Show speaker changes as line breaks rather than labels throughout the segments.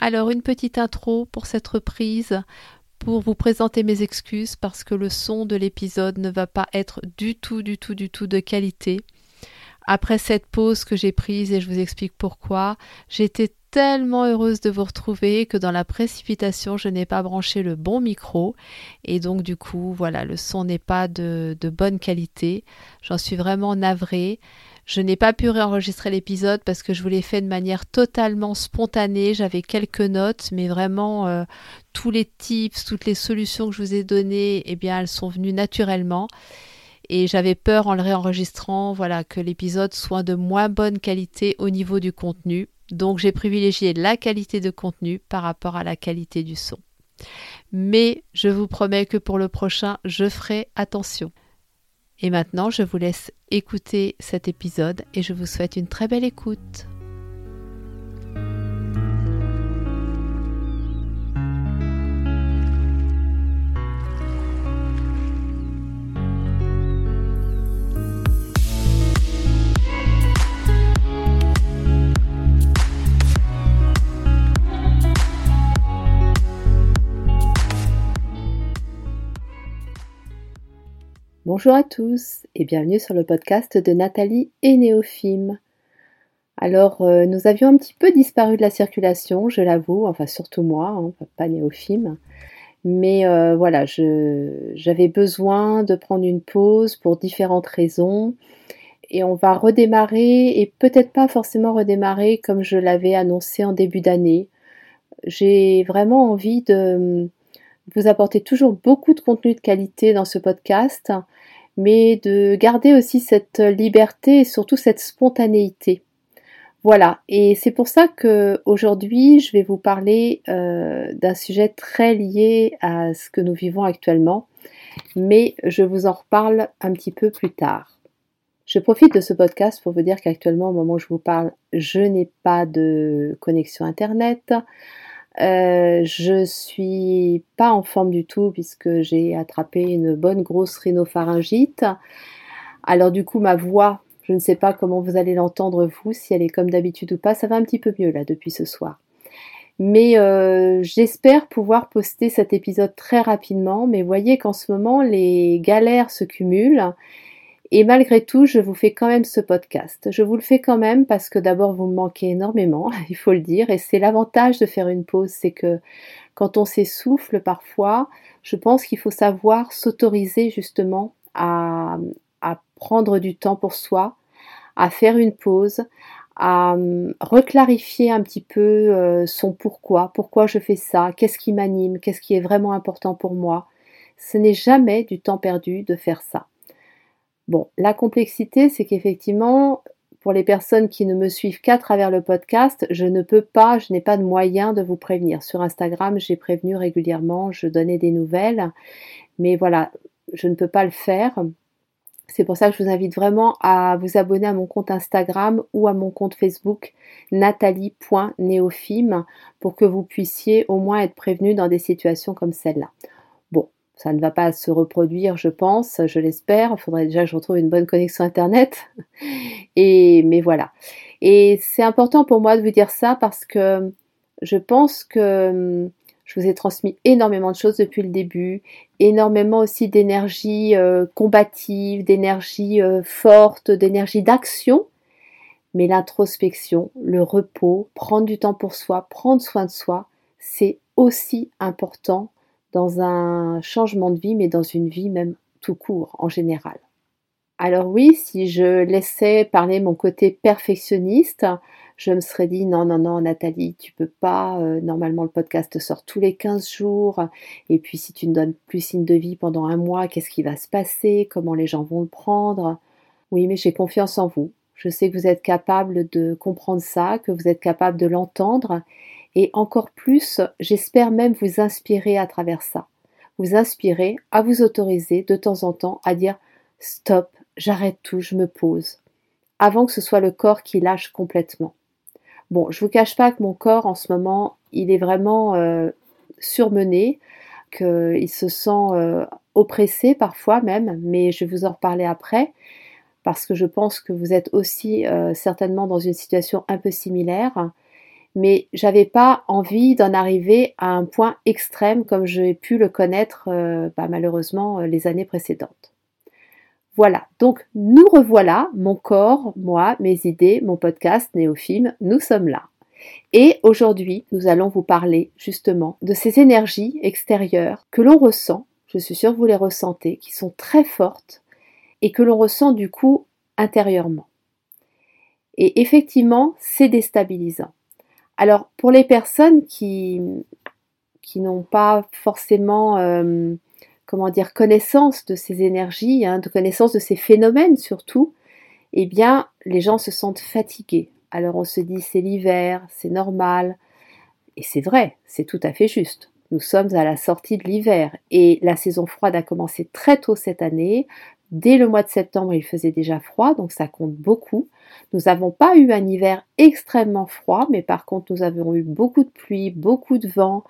Alors une petite intro pour cette reprise pour vous présenter mes excuses parce que le son de l'épisode ne va pas être du tout du tout du tout de qualité. Après cette pause que j'ai prise et je vous explique pourquoi, j'étais tellement heureuse de vous retrouver que dans la précipitation, je n'ai pas branché le bon micro et donc du coup, voilà, le son n'est pas de, bonne qualité. J'en suis vraiment navrée. Je n'ai pas pu réenregistrer l'épisode parce que je vous l'ai fait de manière totalement spontanée. J'avais quelques notes, mais vraiment euh, tous les tips, toutes les solutions que je vous ai données, eh bien, elles sont venues naturellement. Et j'avais peur en le réenregistrant, voilà, que l'épisode soit de moins bonne qualité au niveau du contenu. Donc j'ai privilégié la qualité de contenu par rapport à la qualité du son. Mais je vous promets que pour le prochain, je ferai attention. Et maintenant, je vous laisse écouter cet épisode et je vous souhaite une très belle écoute. Bonjour à tous et bienvenue sur le podcast de Nathalie et Néophime. Alors, euh, nous avions un petit peu disparu de la circulation, je l'avoue, enfin surtout moi, hein, pas Néophime. Mais euh, voilà, j'avais besoin de prendre une pause pour différentes raisons. Et on va redémarrer, et peut-être pas forcément redémarrer comme je l'avais annoncé en début d'année. J'ai vraiment envie de vous apporter toujours beaucoup de contenu de qualité dans ce podcast, mais de garder aussi cette liberté et surtout cette spontanéité. Voilà, et c'est pour ça que aujourd'hui je vais vous parler euh, d'un sujet très lié à ce que nous vivons actuellement, mais je vous en reparle un petit peu plus tard. Je profite de ce podcast pour vous dire qu'actuellement, au moment où je vous parle, je n'ai pas de connexion Internet. Euh, je suis pas en forme du tout puisque j'ai attrapé une bonne grosse rhinopharyngite. Alors du coup ma voix, je ne sais pas comment vous allez l'entendre vous, si elle est comme d'habitude ou pas, ça va un petit peu mieux là depuis ce soir. Mais euh, j'espère pouvoir poster cet épisode très rapidement, mais voyez qu'en ce moment les galères se cumulent et malgré tout, je vous fais quand même ce podcast. Je vous le fais quand même parce que d'abord, vous me manquez énormément, il faut le dire. Et c'est l'avantage de faire une pause, c'est que quand on s'essouffle parfois, je pense qu'il faut savoir s'autoriser justement à, prendre du temps pour soi, à faire une pause, à hum, reclarifier un petit peu euh, son pourquoi, pourquoi je fais ça, qu'est-ce qui m'anime, qu'est-ce qui est vraiment important pour moi? Ce n'est jamais du temps perdu de faire ça. Bon, la complexité, c'est qu'effectivement, pour les personnes qui ne me suivent qu'à travers le podcast, je ne peux pas, je n'ai pas de moyen de vous prévenir. Sur Instagram, j'ai prévenu régulièrement, je donnais des nouvelles, mais voilà, je ne peux pas le faire. C'est pour ça que je vous invite vraiment à vous abonner à mon compte Instagram ou à mon compte Facebook nathalie.néophime pour que vous puissiez au moins être prévenu dans des situations comme celle-là. Ça ne va pas se reproduire, je pense, je l'espère. Il faudrait déjà que je retrouve une bonne connexion Internet. Et, mais voilà. Et c'est important pour moi de vous dire ça parce que je pense que hum, je vous ai transmis énormément de choses depuis le début, énormément aussi d'énergie euh, combative, d'énergie euh, forte, d'énergie d'action. Mais l'introspection, le repos, prendre du temps pour soi, prendre soin de soi, c'est aussi important dans un changement de vie, mais dans une vie même tout court en général. Alors oui, si je laissais parler mon côté perfectionniste, je me serais dit non, non, non, Nathalie, tu peux pas. Euh, normalement, le podcast sort tous les 15 jours. Et puis, si tu ne donnes plus signe de vie pendant un mois, qu'est-ce qui va se passer? Comment les gens vont le prendre? Oui, mais j'ai confiance en vous. Je sais que vous êtes capable de comprendre ça, que vous êtes capable de l'entendre et encore plus, j'espère même vous inspirer à travers ça. Vous inspirer à vous autoriser de temps en temps à dire stop, j'arrête tout, je me pose, avant que ce soit le corps qui lâche complètement. Bon, je vous cache pas que mon corps en ce moment, il est vraiment euh, surmené, qu'il se sent euh, oppressé parfois même, mais je vais vous en reparler après parce que je pense que vous êtes aussi euh, certainement dans une situation un peu similaire. Mais j'avais pas envie d'en arriver à un point extrême comme j'ai pu le connaître euh, bah, malheureusement euh, les années précédentes. Voilà, donc nous revoilà, mon corps, moi, mes idées, mon podcast Néophime, nous sommes là. Et aujourd'hui, nous allons vous parler justement de ces énergies extérieures que l'on ressent, je suis sûre que vous les ressentez, qui sont très fortes et que l'on ressent du coup intérieurement. Et effectivement, c'est déstabilisant. Alors, pour les personnes qui, n'ont pas forcément, euh, comment dire, connaissance de ces énergies, hein, de connaissance de ces phénomènes surtout, eh bien, les gens se sentent fatigués. Alors on se dit c'est l'hiver, c'est normal. Et c'est vrai, c'est tout à fait juste. Nous sommes à la sortie de l'hiver et la saison froide a commencé très tôt cette année. Dès le mois de septembre, il faisait déjà froid, donc ça compte beaucoup. Nous n'avons pas eu un hiver extrêmement froid, mais par contre, nous avons eu beaucoup de pluie, beaucoup de vent.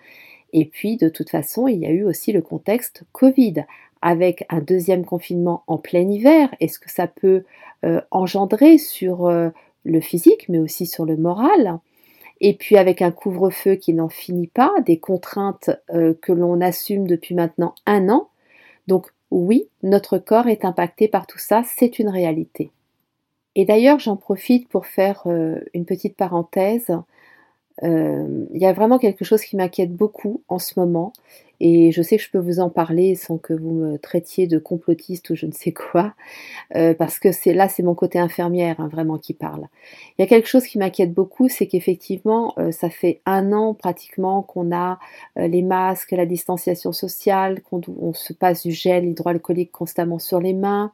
Et puis, de toute façon, il y a eu aussi le contexte Covid, avec un deuxième confinement en plein hiver. Est-ce que ça peut euh, engendrer sur euh, le physique, mais aussi sur le moral? Et puis avec un couvre-feu qui n'en finit pas, des contraintes euh, que l'on assume depuis maintenant un an. Donc oui, notre corps est impacté par tout ça, c'est une réalité. Et d'ailleurs, j'en profite pour faire euh, une petite parenthèse. Euh, il y a vraiment quelque chose qui m'inquiète beaucoup en ce moment, et je sais que je peux vous en parler sans que vous me traitiez de complotiste ou je ne sais quoi, euh, parce que c'est là, c'est mon côté infirmière hein, vraiment qui parle. Il y a quelque chose qui m'inquiète beaucoup, c'est qu'effectivement, ça fait un an pratiquement qu'on a les masques, la distanciation sociale, qu'on on se passe du gel hydroalcoolique constamment sur les mains,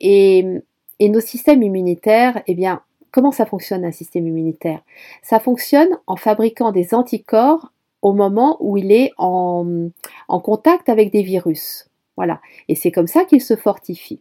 et, et nos systèmes immunitaires, eh bien, Comment ça fonctionne un système immunitaire? Ça fonctionne en fabriquant des anticorps au moment où il est en, contact avec des virus. Voilà. Et c'est comme ça qu'il se fortifie.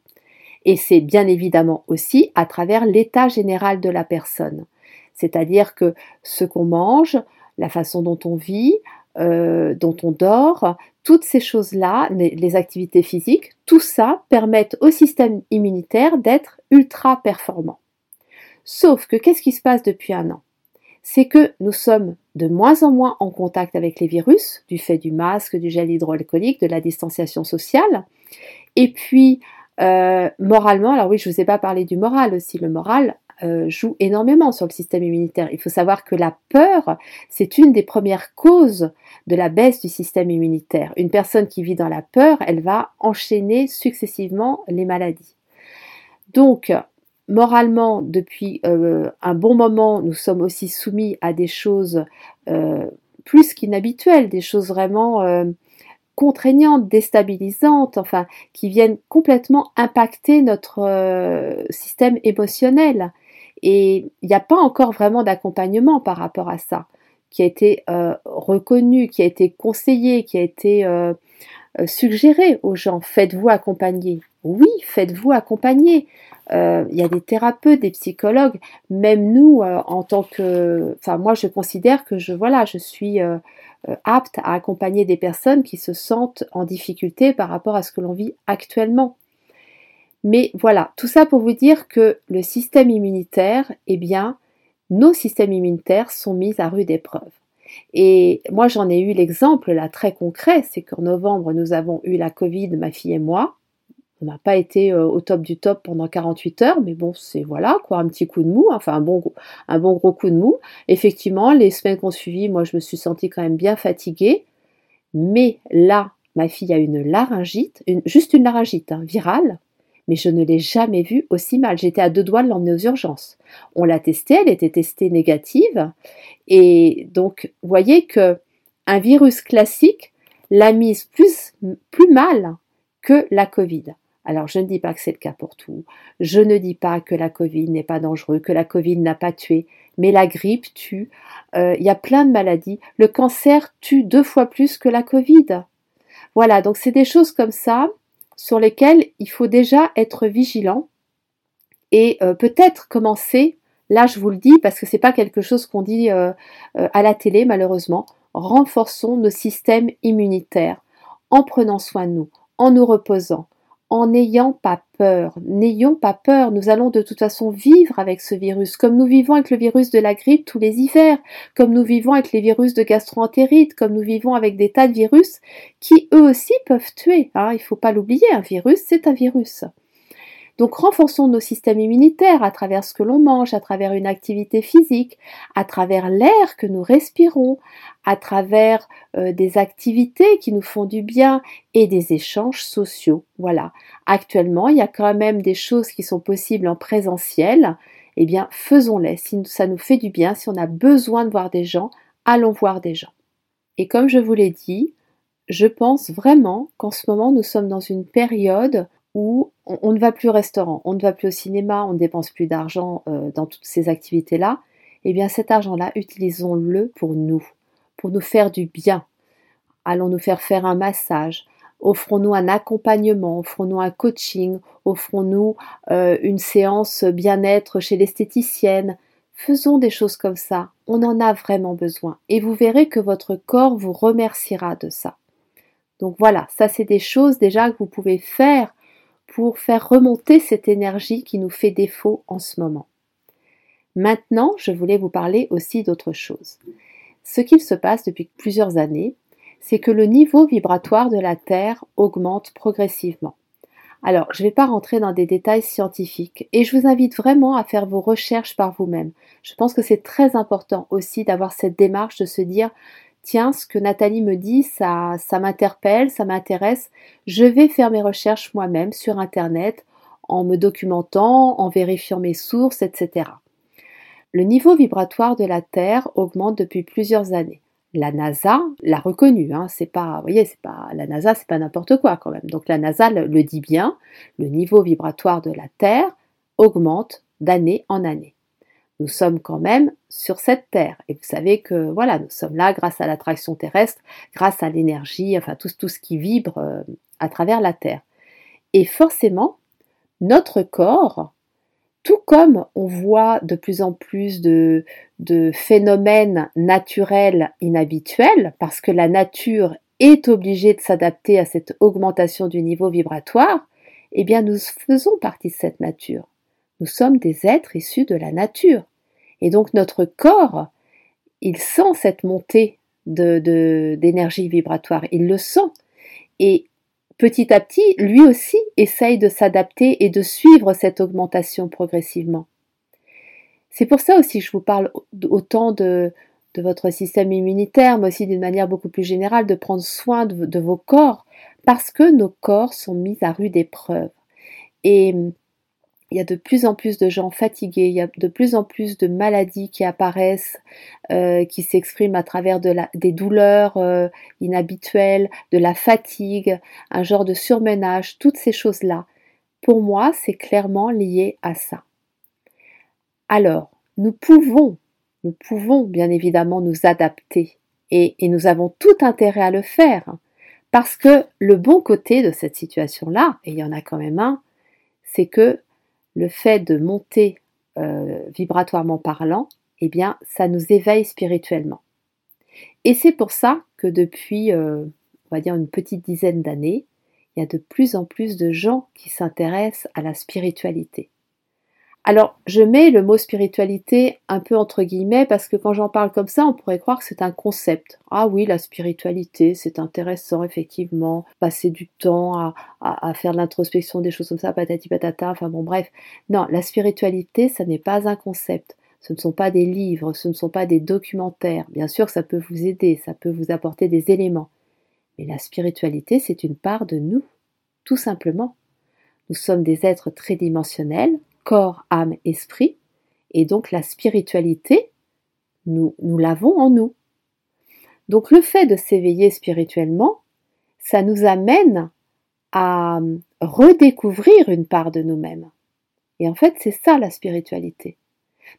Et c'est bien évidemment aussi à travers l'état général de la personne. C'est-à-dire que ce qu'on mange, la façon dont on vit, euh, dont on dort, toutes ces choses-là, les, activités physiques, tout ça permettent au système immunitaire d'être ultra performant. Sauf que qu'est-ce qui se passe depuis un an? C'est que nous sommes de moins en moins en contact avec les virus, du fait du masque, du gel hydroalcoolique, de la distanciation sociale. Et puis, euh, moralement, alors oui, je ne vous ai pas parlé du moral aussi, le moral euh, joue énormément sur le système immunitaire. Il faut savoir que la peur, c'est une des premières causes de la baisse du système immunitaire. Une personne qui vit dans la peur, elle va enchaîner successivement les maladies. Donc, moralement, depuis euh, un bon moment, nous sommes aussi soumis à des choses euh, plus qu'inhabituelles, des choses vraiment contraignantes, déstabilisantes, enfin, qui viennent complètement impacter notre système émotionnel. Et il n'y a pas encore vraiment d'accompagnement par rapport à ça, qui a été reconnu, qui a été conseillé, qui a été suggéré aux gens. Faites-vous accompagner. Oui, faites-vous accompagner. Euh, il y a des thérapeutes, des psychologues, même nous euh, en tant que, enfin moi je considère que je voilà, je suis euh, apte à accompagner des personnes qui se sentent en difficulté par rapport à ce que l'on vit actuellement. Mais voilà, tout ça pour vous dire que le système immunitaire, eh bien, nos systèmes immunitaires sont mis à rude épreuve. Et moi, j'en ai eu l'exemple là très concret, c'est qu'en novembre, nous avons eu la Covid, ma fille et moi. On n'a pas été euh, au top du top pendant 48 heures, mais bon, c'est voilà, quoi, un petit coup de mou, enfin un bon, un bon gros coup de mou. Effectivement, les semaines qu'on suivi, moi je me suis sentie quand même bien fatiguée. Mais là, ma fille a une laryngite, juste une laryngite hein, virale, mais je ne l'ai jamais vue aussi mal. J'étais à deux doigts de l'emmener aux urgences. On l'a testée, elle était testée négative, et donc, vous voyez que un virus classique l'a mise plus, mal que la Covid. Alors je ne dis pas que c'est le cas pour tout, je ne dis pas que la Covid n'est pas dangereux, que la Covid n'a pas tué, mais la grippe tue, euh, il y a plein de maladies. Le cancer tue deux fois plus que la Covid. Voilà, donc c'est des choses comme ça sur lesquelles il faut déjà être vigilant et euh, peut-être commencer, là je vous le dis parce que c'est pas quelque chose qu'on dit euh, à la télé malheureusement, renforçons nos systèmes immunitaires en prenant soin de nous, en nous reposant, en n'ayant pas peur. N'ayons pas peur, nous allons de toute façon vivre avec ce virus, comme nous vivons avec le virus de la grippe tous les hivers, comme nous vivons avec les virus de gastroentérite, comme nous vivons avec des tas de virus qui eux aussi peuvent tuer. Hein. Il ne faut pas l'oublier, un virus, c'est un virus. Donc renforçons nos systèmes immunitaires à travers ce que l'on mange, à travers une activité physique, à travers l'air que nous respirons, à travers euh, des activités qui nous font du bien et des échanges sociaux. Voilà. Actuellement, il y a quand même des choses qui sont possibles en présentiel. Eh bien, faisons-les. Si ça nous fait du bien, si on a besoin de voir des gens, allons voir des gens. Et comme je vous l'ai dit, je pense vraiment qu'en ce moment, nous sommes dans une période où on, ne va plus au restaurant, on ne va plus au cinéma, on ne dépense plus d'argent euh, dans toutes ces activités-là, eh bien cet argent-là, utilisons-le pour nous, pour nous faire du bien. Allons nous faire faire un massage, offrons-nous un accompagnement, offrons-nous un coaching, offrons-nous euh, une séance bien-être chez l'esthéticienne. Faisons des choses comme ça, on en a vraiment besoin. Et vous verrez que votre corps vous remerciera de ça. Donc voilà, ça c'est des choses déjà que vous pouvez faire pour faire remonter cette énergie qui nous fait défaut en ce moment. Maintenant, je voulais vous parler aussi d'autre chose. Ce qu'il se passe depuis plusieurs années, c'est que le niveau vibratoire de la Terre augmente progressivement. Alors, je ne vais pas rentrer dans des détails scientifiques et je vous invite vraiment à faire vos recherches par vous-même. Je pense que c'est très important aussi d'avoir cette démarche de se dire tiens, ce que Nathalie me dit, ça, ça m'interpelle, ça m'intéresse, je vais faire mes recherches moi-même sur Internet en me documentant, en vérifiant mes sources, etc. Le niveau vibratoire de la Terre augmente depuis plusieurs années. La NASA l'a reconnu, hein, c'est pas, vous voyez, c'est pas la NASA, c'est pas n'importe quoi quand même. Donc la NASA le dit bien, le niveau vibratoire de la Terre augmente d'année en année nous sommes quand même sur cette terre. Et vous savez que voilà, nous sommes là grâce à l'attraction terrestre, grâce à l'énergie, enfin tout, ce qui vibre euh, à travers la terre. Et forcément, notre corps, tout comme on voit de plus en plus de, de phénomènes naturels inhabituels, parce que la nature est obligée de s'adapter à cette augmentation du niveau vibratoire, eh bien nous faisons partie de cette nature. Nous sommes des êtres issus de la nature. Et donc notre corps, il sent cette montée d'énergie vibratoire, il le sent. Et petit à petit, lui aussi essaye de s'adapter et de suivre cette augmentation progressivement. C'est pour ça aussi que je vous parle autant de, votre système immunitaire, mais aussi d'une manière beaucoup plus générale, de prendre soin de, de vos corps, parce que nos corps sont mis à rude épreuve. Et il y a de plus en plus de gens fatigués, il y a de plus en plus de maladies qui apparaissent, euh, qui s'expriment à travers des douleurs euh, inhabituelles, de la fatigue, un genre de surmenage, toutes ces choses-là. Pour moi, c'est clairement lié à ça. Alors, nous pouvons, nous pouvons bien évidemment nous adapter et nous avons tout intérêt à le faire parce que le bon côté de cette situation-là, et il y en a quand même un, c'est que le fait de monter euh, vibratoirement parlant, eh bien, ça nous éveille spirituellement. Et c'est pour ça que depuis, euh, on va dire, une petite dizaine d'années, il y a de plus en plus de gens qui s'intéressent à la spiritualité. Alors, je mets le mot spiritualité un peu entre guillemets parce que quand j'en parle comme ça, on pourrait croire que c'est un concept. Ah oui, la spiritualité, c'est intéressant effectivement, passer du temps à, faire de l'introspection, des choses comme ça, patati patata, enfin bon bref. Non, la spiritualité, ça n'est pas un concept. Ce ne sont pas des livres, ce ne sont pas des documentaires. Bien sûr, ça peut vous aider, ça peut vous apporter des éléments. Mais la spiritualité, c'est une part de nous, tout simplement. Nous sommes des êtres tridimensionnels corps, âme, esprit, et donc la spiritualité, nous, l'avons en nous. Donc le fait de s'éveiller spirituellement, ça nous amène à redécouvrir une part de nous-mêmes. Et en fait, c'est ça la spiritualité.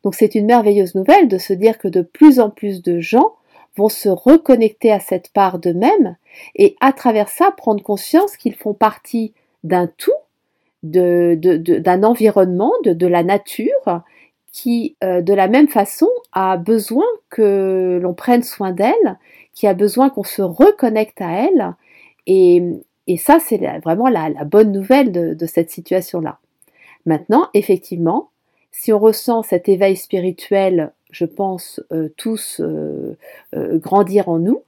Donc c'est une merveilleuse nouvelle de se dire que de plus en plus de gens vont se reconnecter à cette part d'eux-mêmes et à travers ça prendre conscience qu'ils font partie d'un tout, d'un de, environnement, de, la nature, qui euh, de la même façon a besoin que l'on prenne soin d'elle, qui a besoin qu'on se reconnecte à elle. Et, et ça, c'est vraiment la, la, bonne nouvelle de cette situation-là. Maintenant, effectivement, si on ressent cet éveil spirituel, je pense, euh, tous euh, grandir en nous,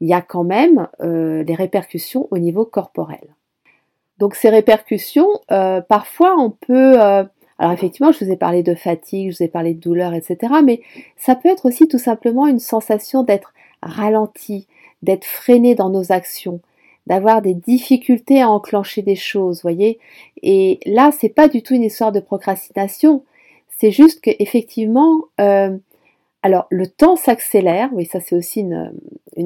il y a quand même des répercussions au niveau corporel. Donc ces répercussions, parfois on peut... alors effectivement, je vous ai parlé de fatigue, je vous ai parlé de douleur, etc. Mais ça peut être aussi tout simplement une sensation d'être ralenti, d'être freiné dans nos actions, d'avoir des difficultés à enclencher des choses, voyez. Et là, c'est pas du tout une histoire de procrastination. C'est juste qu'effectivement, euh, alors le temps s'accélère, oui ça c'est aussi une,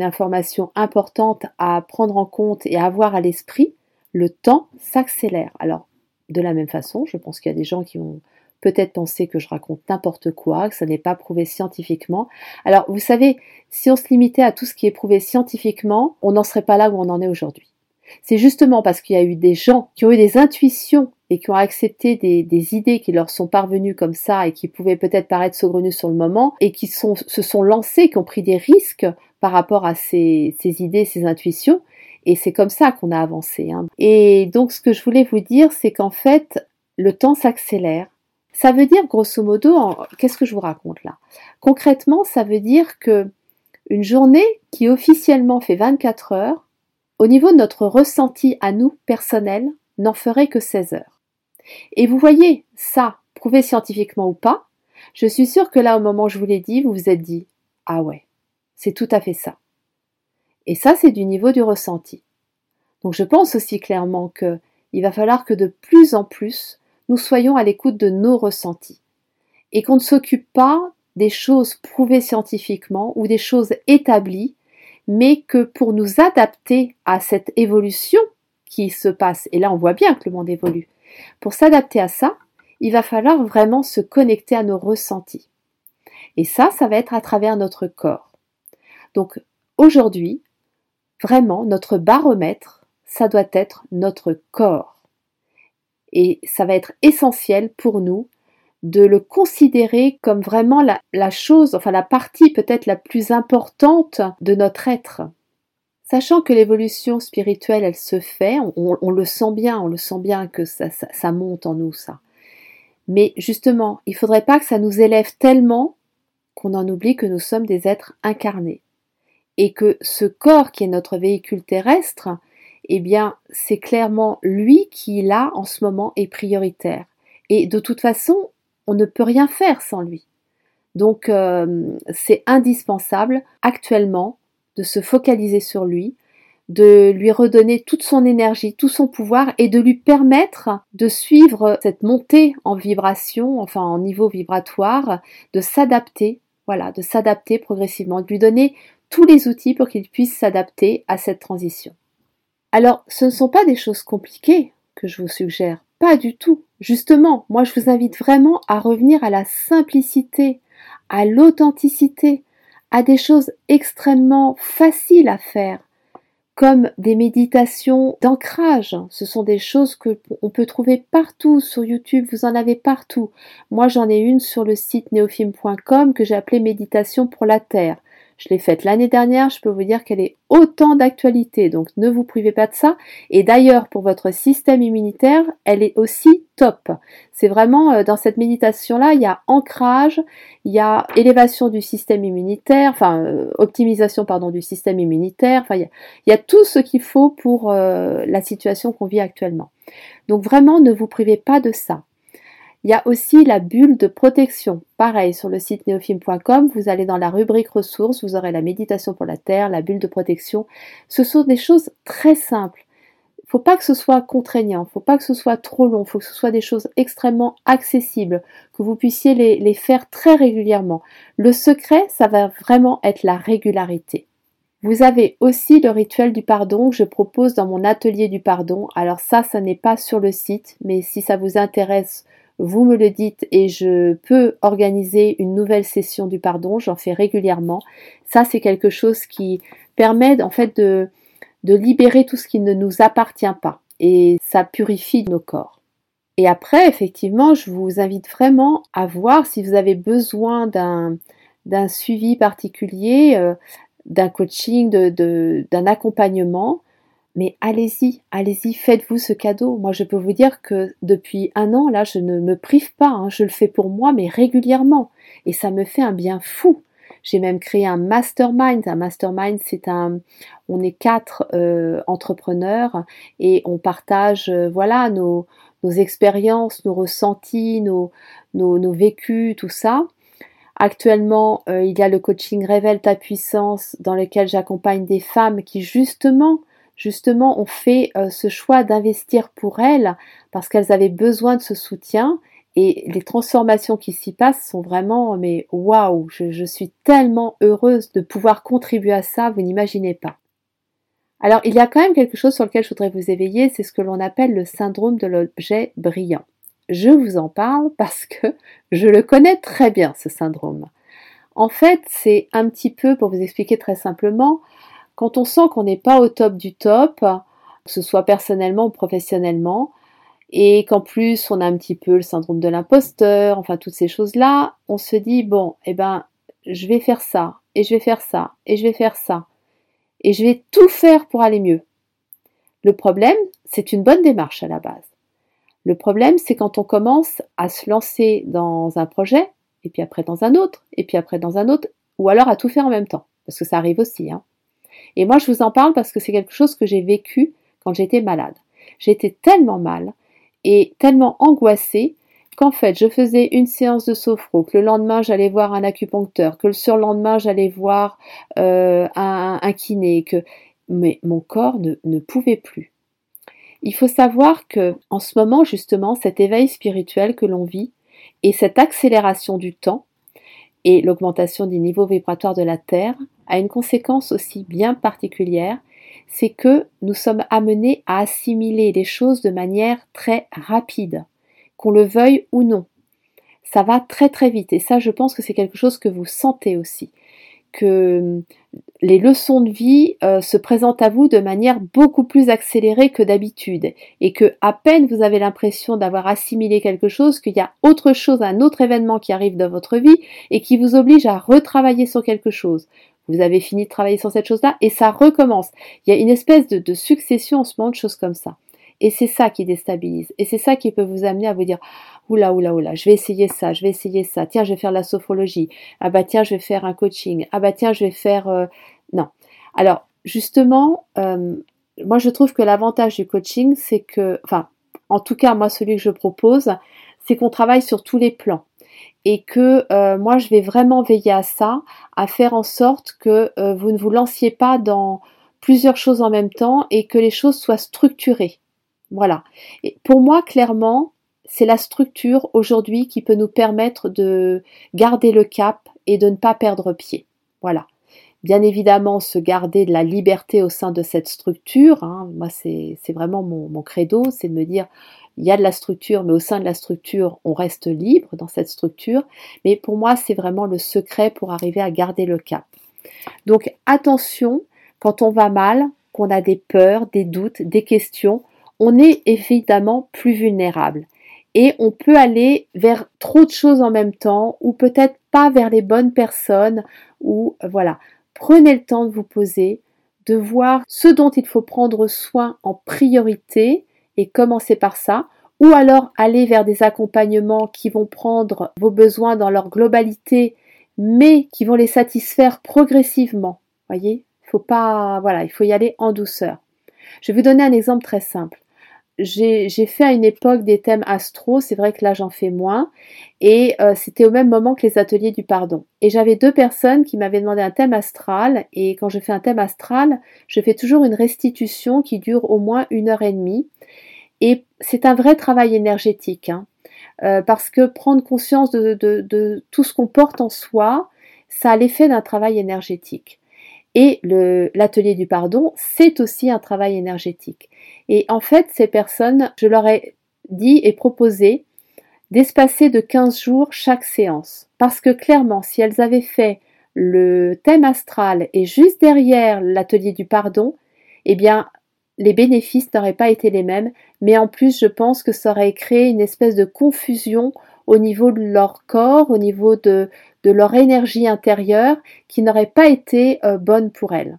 information importante à prendre en compte et à avoir à l'esprit, le temps s'accélère. Alors de la même façon, je pense qu'il y a des gens qui ont peut-être pensé que je raconte n'importe quoi, que ça n'est pas prouvé scientifiquement. Alors vous savez, si on se limitait à tout ce qui est prouvé scientifiquement, on n'en serait pas là où on en est aujourd'hui. C'est justement parce qu'il y a eu des gens qui ont eu des intuitions et qui ont accepté des, idées qui leur sont parvenues comme ça et qui pouvaient peut-être paraître saugrenues sur le moment et qui se sont lancés, qui ont pris des risques par rapport à ces, idées, ces intuitions. Et c'est comme ça qu'on a avancé. Hein. Et donc ce que je voulais vous dire, c'est qu'en fait, le temps s'accélère. Ça veut dire, grosso modo, qu'est-ce que je vous raconte là? Concrètement, ça veut dire que une journée qui officiellement fait 24 heures, au niveau de notre ressenti à nous personnel, n'en ferait que 16 heures. Et vous voyez, ça, prouvé scientifiquement ou pas, je suis sûre que là, au moment où je vous l'ai dit, vous vous êtes dit Ah ouais, c'est tout à fait ça. Et ça, c'est du niveau du ressenti. Donc je pense aussi clairement que il va falloir que de plus en plus nous soyons à l'écoute de nos ressentis et qu'on ne s'occupe pas des choses prouvées scientifiquement ou des choses établies mais que pour nous adapter à cette évolution qui se passe, et là on voit bien que le monde évolue, pour s'adapter à ça, il va falloir vraiment se connecter à nos ressentis. Et ça, ça va être à travers notre corps. Donc aujourd'hui, vraiment, notre baromètre, ça doit être notre corps. Et ça va être essentiel pour nous de le considérer comme vraiment la, chose, enfin la partie peut-être la plus importante de notre être. Sachant que l'évolution spirituelle, elle se fait, on, le sent bien, on le sent bien que ça, ça, monte en nous, ça. Mais justement, il ne faudrait pas que ça nous élève tellement qu'on en oublie que nous sommes des êtres incarnés. Et que ce corps qui est notre véhicule terrestre, eh bien, c'est clairement lui qui, là, en ce moment, est prioritaire. Et de toute façon, on ne peut rien faire sans lui. Donc euh, c'est indispensable actuellement de se focaliser sur lui, de lui redonner toute son énergie, tout son pouvoir et de lui permettre de suivre cette montée en vibration, enfin en niveau vibratoire, de s'adapter, voilà, de s'adapter progressivement, de lui donner tous les outils pour qu'il puisse s'adapter à cette transition. Alors, ce ne sont pas des choses compliquées que je vous suggère, pas du tout. Justement, moi je vous invite vraiment à revenir à la simplicité, à l'authenticité, à des choses extrêmement faciles à faire, comme des méditations d'ancrage. Ce sont des choses que on peut trouver partout sur YouTube, vous en avez partout. Moi j'en ai une sur le site neofilm.com que j'ai appelée méditation pour la terre. Je l'ai faite l'année dernière, je peux vous dire qu'elle est autant d'actualité, donc ne vous privez pas de ça. Et d'ailleurs, pour votre système immunitaire, elle est aussi top. C'est vraiment euh, dans cette méditation-là, il y a ancrage, il y a élévation du système immunitaire, enfin euh, optimisation pardon du système immunitaire. Il y a, tout ce qu'il faut pour euh, la situation qu'on vit actuellement. Donc vraiment, ne vous privez pas de ça. Il y a aussi la bulle de protection. Pareil, sur le site neofilm.com, vous allez dans la rubrique ressources, vous aurez la méditation pour la Terre, la bulle de protection. Ce sont des choses très simples. Il ne faut pas que ce soit contraignant, il ne faut pas que ce soit trop long, il faut que ce soit des choses extrêmement accessibles, que vous puissiez les, les faire très régulièrement. Le secret, ça va vraiment être la régularité. Vous avez aussi le rituel du pardon que je propose dans mon atelier du pardon. Alors ça, ça n'est pas sur le site, mais si ça vous intéresse, vous me le dites et je peux organiser une nouvelle session du pardon, j'en fais régulièrement. Ça, c'est quelque chose qui permet en fait de, de libérer tout ce qui ne nous appartient pas et ça purifie nos corps. Et après, effectivement, je vous invite vraiment à voir si vous avez besoin d'un, d'un suivi particulier, euh, d'un coaching, de, d'un accompagnement. Mais allez-y, allez-y, faites-vous ce cadeau. Moi, je peux vous dire que depuis un an, là, je ne me prive pas. Hein. je le fais pour moi, mais régulièrement. Et ça me fait un bien fou. J'ai même créé un mastermind. Un mastermind, c'est un, on est quatre euh, entrepreneurs et on partage, euh, voilà, nos, nos expériences, nos ressentis, nos, nos, vécus, tout ça. Actuellement, euh, il y a le coaching Révèle ta puissance dans lequel j'accompagne des femmes qui justement justement ont fait euh, ce choix d'investir pour elles parce qu'elles avaient besoin de ce soutien et les transformations qui s'y passent sont vraiment mais waouh, je, je suis tellement heureuse de pouvoir contribuer à ça, vous n'imaginez pas. Alors il y a quand même quelque chose sur lequel je voudrais vous éveiller, c'est ce que l'on appelle le syndrome de l'objet brillant. Je vous en parle parce que je le connais très bien, ce syndrome. En fait, c'est un petit peu, pour vous expliquer très simplement, quand on sent qu'on n'est pas au top du top, que ce soit personnellement ou professionnellement, et qu'en plus on a un petit peu le syndrome de l'imposteur, enfin toutes ces choses-là, on se dit bon, eh ben, je vais faire ça, et je vais faire ça, et je vais faire ça, et je vais tout faire pour aller mieux. Le problème, c'est une bonne démarche à la base. Le problème, c'est quand on commence à se lancer dans un projet, et puis après dans un autre, et puis après dans un autre, ou alors à tout faire en même temps, parce que ça arrive aussi. Hein. Et moi, je vous en parle parce que c'est quelque chose que j'ai vécu quand j'étais malade. J'étais tellement mal et tellement angoissée qu'en fait, je faisais une séance de sophro, que le lendemain, j'allais voir un acupuncteur, que le surlendemain, j'allais voir euh, un, un, kiné, que mais mon corps ne, ne pouvait plus. Il faut savoir que en ce moment justement cet éveil spirituel que l'on vit et cette accélération du temps et l'augmentation du niveau vibratoire de la Terre a une conséquence aussi bien particulière, c'est que nous sommes amenés à assimiler les choses de manière très rapide, qu'on le veuille ou non. Ça va très très vite et ça je pense que c'est quelque chose que vous sentez aussi que les leçons de vie euh, se présentent à vous de manière beaucoup plus accélérée que d'habitude et que à peine vous avez l'impression d'avoir assimilé quelque chose, qu'il y a autre chose, un autre événement qui arrive dans votre vie et qui vous oblige à retravailler sur quelque chose. Vous avez fini de travailler sur cette chose-là et ça recommence. Il y a une espèce de, de succession en ce moment de choses comme ça. Et c'est ça qui déstabilise. Et c'est ça qui peut vous amener à vous dire oula, oula, oula, je vais essayer ça, je vais essayer ça. Tiens, je vais faire la sophrologie. Ah bah tiens, je vais faire un coaching. Ah bah tiens, je vais faire. Euh, non. Alors, justement, euh, moi je trouve que l'avantage du coaching, c'est que, enfin, en tout cas, moi, celui que je propose, c'est qu'on travaille sur tous les plans et que euh, moi je vais vraiment veiller à ça, à faire en sorte que vous ne vous lanciez pas dans plusieurs choses en même temps et que les choses soient structurées. Voilà. Et pour moi, clairement, c'est la structure aujourd'hui qui peut nous permettre de garder le cap et de ne pas perdre pied. Voilà. Bien évidemment, se garder de la liberté au sein de cette structure. Hein. Moi, c'est vraiment mon, mon credo, c'est de me dire, il y a de la structure, mais au sein de la structure, on reste libre dans cette structure. Mais pour moi, c'est vraiment le secret pour arriver à garder le cap. Donc attention, quand on va mal, qu'on a des peurs, des doutes, des questions, on est évidemment plus vulnérable et on peut aller vers trop de choses en même temps ou peut-être pas vers les bonnes personnes ou voilà. Prenez le temps de vous poser, de voir ce dont il faut prendre soin en priorité et commencer par ça ou alors aller vers des accompagnements qui vont prendre vos besoins dans leur globalité mais qui vont les satisfaire progressivement. Voyez, faut pas voilà, il faut y aller en douceur. Je vais vous donner un exemple très simple j'ai fait à une époque des thèmes astro, c'est vrai que là j'en fais moins, et euh, c'était au même moment que les ateliers du pardon. Et j'avais deux personnes qui m'avaient demandé un thème astral, et quand je fais un thème astral, je fais toujours une restitution qui dure au moins une heure et demie, et c'est un vrai travail énergétique, hein. euh, parce que prendre conscience de, de tout ce qu'on porte en soi, ça a l'effet d'un travail énergétique. Et l'atelier du pardon, c'est aussi un travail énergétique. Et en fait, ces personnes, je leur ai dit et proposé d'espacer de 15 jours chaque séance. Parce que clairement, si elles avaient fait le thème astral et juste derrière l'atelier du pardon, eh bien, les bénéfices n'auraient pas été les mêmes, mais en plus, je pense que ça aurait créé une espèce de confusion au niveau de leur corps, au niveau de, leur énergie intérieure, qui n'aurait pas été euh, bonne pour elles.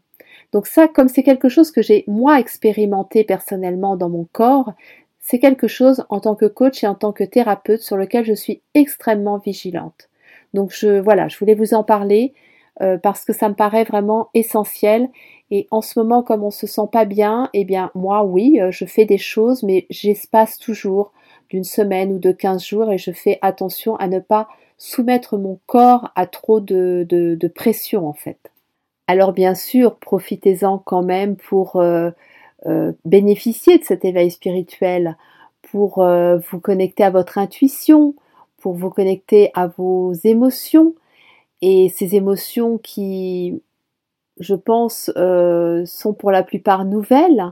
Donc ça, comme c'est quelque chose que j'ai moi expérimenté personnellement dans mon corps, c'est quelque chose en tant que coach et en tant que thérapeute sur lequel je suis extrêmement vigilante. Donc je voilà, je voulais vous en parler euh, parce que ça me paraît vraiment essentiel. Et en ce moment, comme on se sent pas bien, eh bien moi oui, euh, je fais des choses, mais j'espace toujours d'une semaine ou de 15 jours et je fais attention à ne pas soumettre mon corps à trop de, pression en fait. Alors bien sûr, profitez-en quand même pour euh, bénéficier de cet éveil spirituel, pour vous connecter à votre intuition, pour vous connecter à vos émotions et ces émotions qui, je pense, euh, sont pour la plupart nouvelles,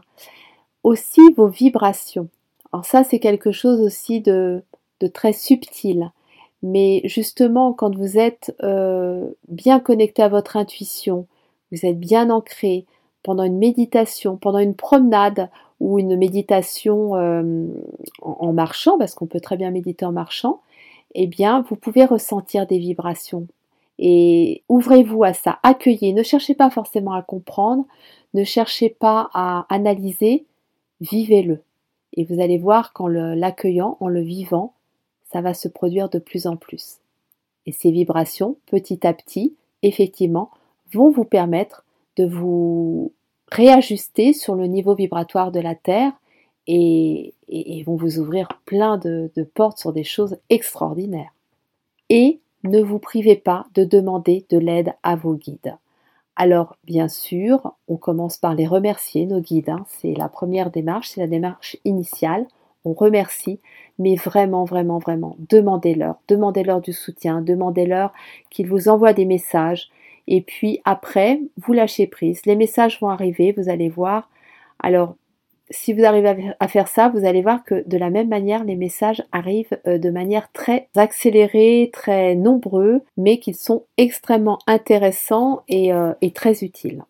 aussi vos vibrations. Alors ça, c'est quelque chose aussi de, très subtil. Mais justement, quand vous êtes euh, bien connecté à votre intuition, vous êtes bien ancré pendant une méditation, pendant une promenade ou une méditation euh, en, marchant, parce qu'on peut très bien méditer en marchant, eh bien, vous pouvez ressentir des vibrations. Et ouvrez-vous à ça, accueillez, ne cherchez pas forcément à comprendre, ne cherchez pas à analyser, vivez-le. Et vous allez voir qu'en l'accueillant, en le vivant, ça va se produire de plus en plus. Et ces vibrations, petit à petit, effectivement, vont vous permettre de vous réajuster sur le niveau vibratoire de la Terre et, vont vous ouvrir plein de, portes sur des choses extraordinaires. Et ne vous privez pas de demander de l'aide à vos guides. Alors, bien sûr, on commence par les remercier, nos guides. Hein. C'est la première démarche, c'est la démarche initiale. On remercie, mais vraiment, vraiment, vraiment, demandez-leur, demandez-leur du soutien, demandez-leur qu'ils vous envoient des messages. Et puis après, vous lâchez prise. Les messages vont arriver, vous allez voir. Alors, si vous arrivez à faire ça, vous allez voir que de la même manière, les messages arrivent euh, de manière très accélérée, très nombreux, mais qu'ils sont extrêmement intéressants et, euh, et très utiles.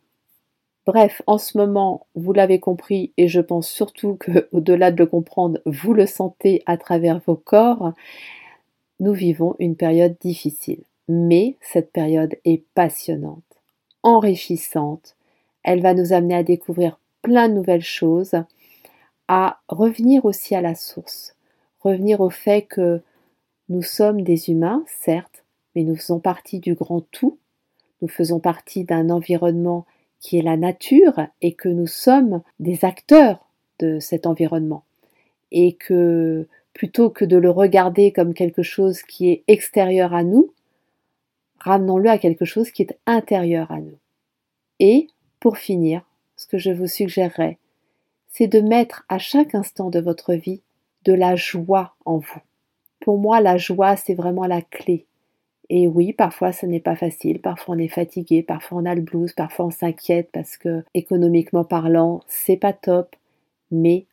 Bref, en ce moment, vous l'avez compris, et je pense surtout que, au-delà de le comprendre, vous le sentez à travers vos corps, nous vivons une période difficile. Mais cette période est passionnante, enrichissante. Elle va nous amener à découvrir plein de nouvelles choses, à revenir aussi à la source, revenir au fait que nous sommes des humains, certes, mais nous faisons partie du grand tout, nous faisons partie d'un environnement qui est la nature et que nous sommes des acteurs de cet environnement. Et que plutôt que de le regarder comme quelque chose qui est extérieur à nous, ramenons-le à quelque chose qui est intérieur à nous. Et, pour finir, que je vous suggérerais, c'est de mettre à chaque instant de votre vie de la joie en vous. Pour moi, la joie, c'est vraiment la clé. Et oui, parfois ce n'est pas facile, parfois on est fatigué, parfois on a le blues, parfois on s'inquiète parce que économiquement parlant, c'est pas top, mais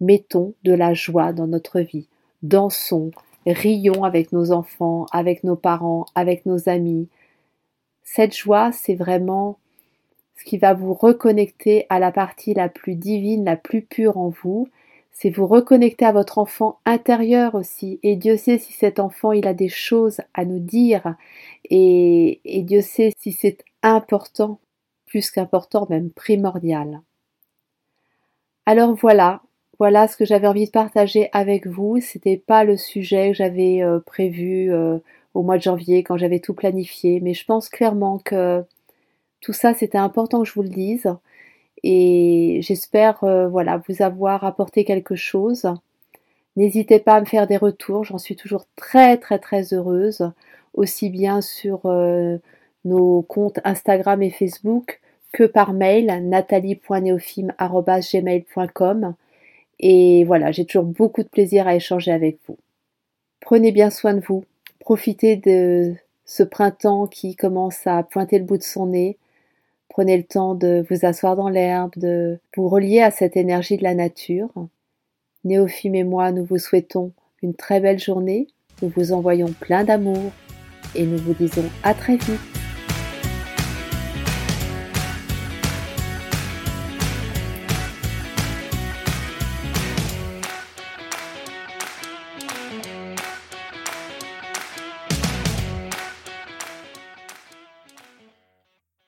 mettons de la joie dans notre vie. Dansons, rions avec nos enfants, avec nos parents, avec nos amis. Cette joie, c'est vraiment ce qui va vous reconnecter à la partie la plus divine, la plus pure en vous. C'est vous reconnecter à votre enfant intérieur aussi. Et Dieu sait si cet enfant, il a des choses à nous dire. Et, et Dieu sait si c'est important, plus qu'important, même primordial. Alors voilà, voilà ce que j'avais envie de partager avec vous. C'était pas le sujet que j'avais euh, prévu euh, au mois de janvier quand j'avais tout planifié, mais je pense clairement que tout ça, c'était important que je vous le dise. Et j'espère euh, voilà, vous avoir apporté quelque chose. N'hésitez pas à me faire des retours, j'en suis toujours très très très heureuse, aussi bien sur euh, nos comptes Instagram et Facebook que par mail nathalie.neofim.gmail.com et voilà, j'ai toujours beaucoup de plaisir à échanger avec vous. Prenez bien soin de vous, profitez de ce printemps qui commence à pointer le bout de son nez, Prenez le temps de vous asseoir dans l'herbe, de vous relier à cette énergie de la nature. Néophime et moi, nous vous souhaitons une très belle journée, Nous vous envoyons plein d'amour et nous vous disons à très vite.